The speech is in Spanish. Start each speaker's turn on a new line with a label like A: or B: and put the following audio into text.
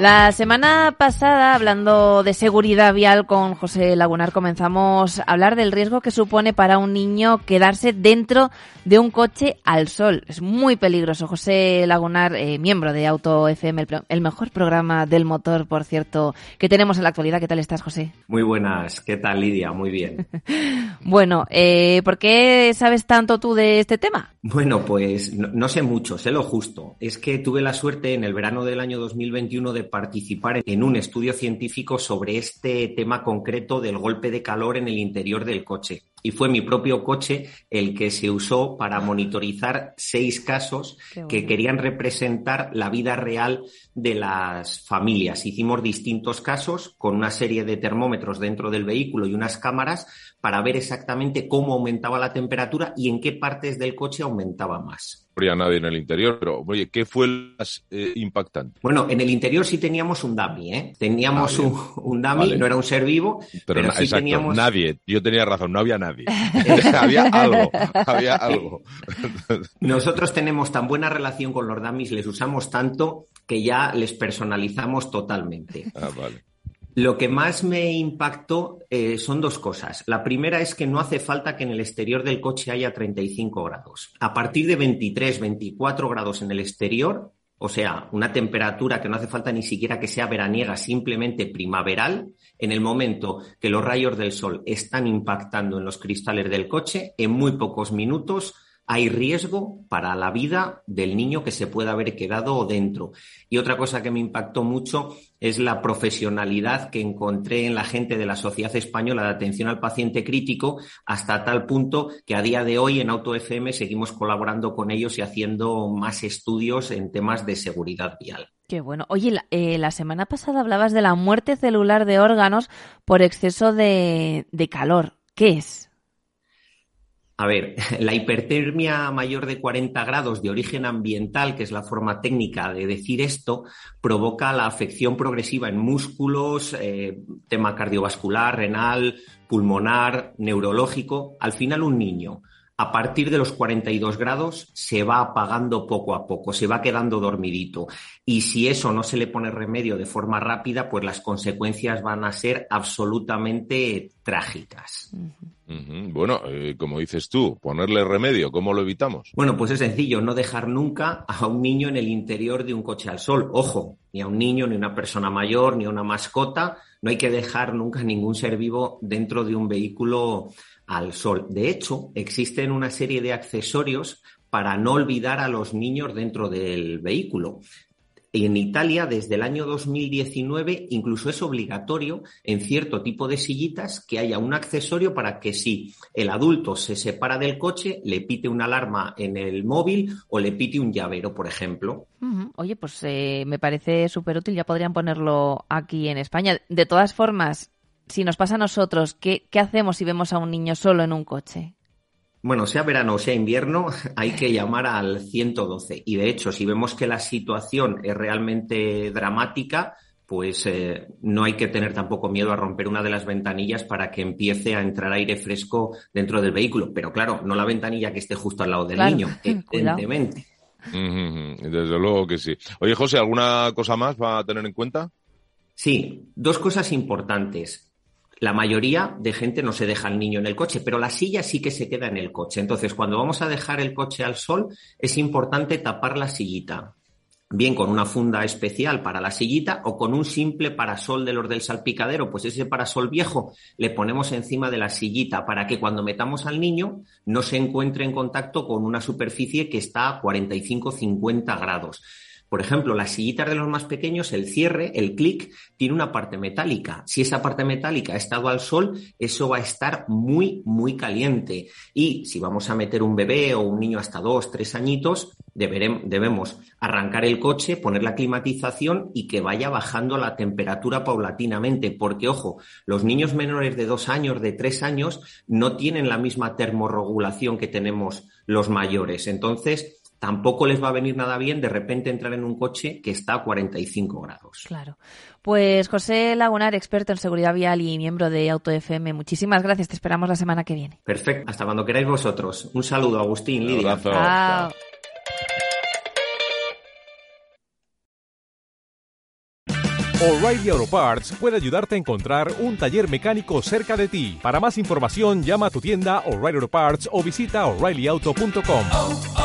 A: La semana pasada, hablando de seguridad vial con José Lagunar, comenzamos a hablar del riesgo que supone para un niño quedarse dentro de un coche al sol. Es muy peligroso. José Lagunar, eh, miembro de Auto FM, el, el mejor programa del motor, por cierto, que tenemos en la actualidad. ¿Qué tal estás, José?
B: Muy buenas, ¿qué tal Lidia? Muy bien.
A: Bueno, eh, ¿por qué sabes tanto tú de este tema?
B: Bueno, pues no, no sé mucho, sé lo justo. Es que tuve la suerte en el verano del año 2021 de participar en un estudio científico sobre este tema concreto del golpe de calor en el interior del coche. Y fue mi propio coche el que se usó para monitorizar seis casos
A: bueno.
B: que querían representar la vida real de las familias. Hicimos distintos casos con una serie de termómetros dentro del vehículo y unas cámaras para ver exactamente cómo aumentaba la temperatura y en qué partes del coche aumentaba más.
C: No habría nadie en el interior, pero oye, ¿qué fue el más eh, impactante?
B: Bueno, en el interior sí teníamos un dummy, ¿eh? Teníamos
C: Ah,
B: un, un dummy,
C: Vale.
B: no era un ser vivo,
C: Pero,
B: pero, sí
C: exacto,
B: teníamos...
C: nadie. Yo tenía razón, no había nadie. había algo, había algo.
B: Nosotros tenemos tan buena relación con los dummies, les usamos tanto que ya les personalizamos totalmente.
C: Ah, vale.
B: Lo que más me impactó eh, son dos cosas. La primera es que no hace falta que en el exterior del coche haya 35 grados. A partir de 23, 24 grados en el exterior, o sea, una temperatura que no hace falta ni siquiera que sea veraniega, simplemente primaveral, en el momento que los rayos del sol están impactando en los cristales del coche, en muy pocos minutos hay riesgo para la vida del niño que se pueda haber quedado dentro. Y otra cosa que me impactó mucho es la profesionalidad que encontré en la gente de la Sociedad Española de Atención al Paciente Crítico, hasta tal punto que a día de hoy en Auto FM seguimos colaborando con ellos y haciendo más estudios en temas de seguridad vial.
A: Qué bueno. Oye, la, eh, semana pasada hablabas de la muerte celular de órganos por exceso de calor. ¿Qué es?
B: A ver, la hipertermia mayor de 40 grados de origen ambiental, que es la forma técnica de decir esto, provoca la afección progresiva en músculos, eh, tema cardiovascular, renal, pulmonar, neurológico. Al final, un niño, a partir de los 42 grados, se va apagando poco a poco, se va quedando dormidito. Y si eso no se le pone remedio de forma rápida, pues las consecuencias van a ser absolutamente trágicas.
C: Bueno, eh, como dices tú, ponerle remedio, ¿cómo lo evitamos?
B: Bueno, pues es sencillo, no dejar nunca a un niño en el interior de un coche al sol. Ojo, ni a un niño, ni a una persona mayor, ni a una mascota. No hay que dejar nunca ningún ser vivo dentro de un vehículo al sol. De hecho, existen una serie de accesorios para no olvidar a los niños dentro del vehículo. En Italia, desde el año 2019, incluso es obligatorio en cierto tipo de sillitas que haya un accesorio para que si el adulto se separa del coche, le pite una alarma en el móvil o le pite un llavero, por ejemplo.
A: Oye, pues eh, me parece súper útil. Ya podrían ponerlo aquí en España. De todas formas, si nos pasa a nosotros, ¿qué, qué hacemos si vemos a un niño solo en un coche?
B: Bueno, sea verano o sea invierno, hay que llamar al 112. Y de hecho, si vemos que la situación es realmente dramática, pues eh, no hay que tener tampoco miedo a romper una de las ventanillas para que empiece a entrar aire fresco dentro del vehículo. Pero claro, no la ventanilla que esté justo al lado del
A: Claro,
B: niño, evidentemente.
C: Desde luego que sí. Oye, José, ¿alguna cosa más va a tener en cuenta?
B: Sí, dos cosas importantes. La mayoría de gente no se deja al niño en el coche, pero la silla sí que se queda en el coche. Entonces, cuando vamos a dejar el coche al sol, es importante tapar la sillita. Bien con una funda especial para la sillita o con un simple parasol de los del salpicadero, pues ese parasol viejo le ponemos encima de la sillita para que cuando metamos al niño no se encuentre en contacto con una superficie que está a 45-50 grados. Por ejemplo, las sillitas de los más pequeños, el cierre, el clic, tiene una parte metálica. Si esa parte metálica ha estado al sol, eso va a estar muy, muy caliente. Y si vamos a meter un bebé o un niño hasta dos, tres añitos, debemos arrancar el coche, poner la climatización y que vaya bajando la temperatura paulatinamente. Porque, ojo, los niños menores de dos años, de tres años, no tienen la misma termorregulación que tenemos los mayores. Entonces, tampoco les va a venir nada bien de repente entrar en un coche que está a 45 grados.
A: Claro. Pues José Lagunar, experto en seguridad vial y miembro de AutoFM, muchísimas gracias. Te esperamos la semana que viene.
B: Perfecto. Hasta cuando queráis vosotros. Un saludo, Agustín, Lidia.
C: Un
D: O'Reilly Auto Parts puede ayudarte a encontrar un taller mecánico cerca de ti. Para más información, llama a tu tienda O'Reilly Auto Parts o visita oreillyauto.com.